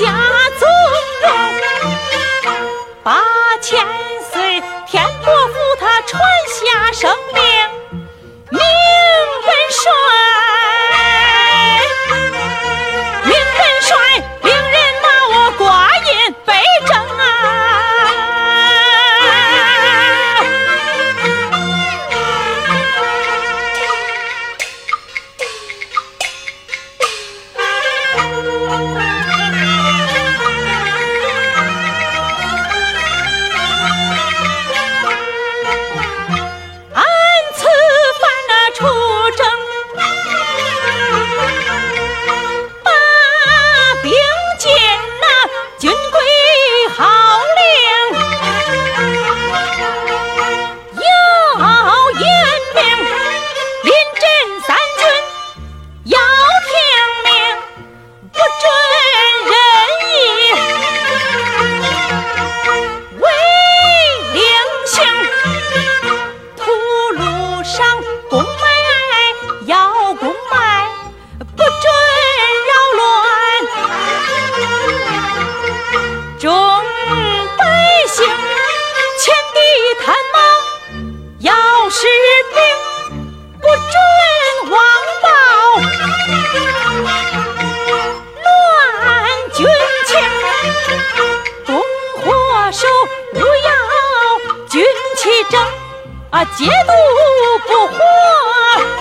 家尊荣，八千岁，天伯父他传下声。啊，戒毒不活。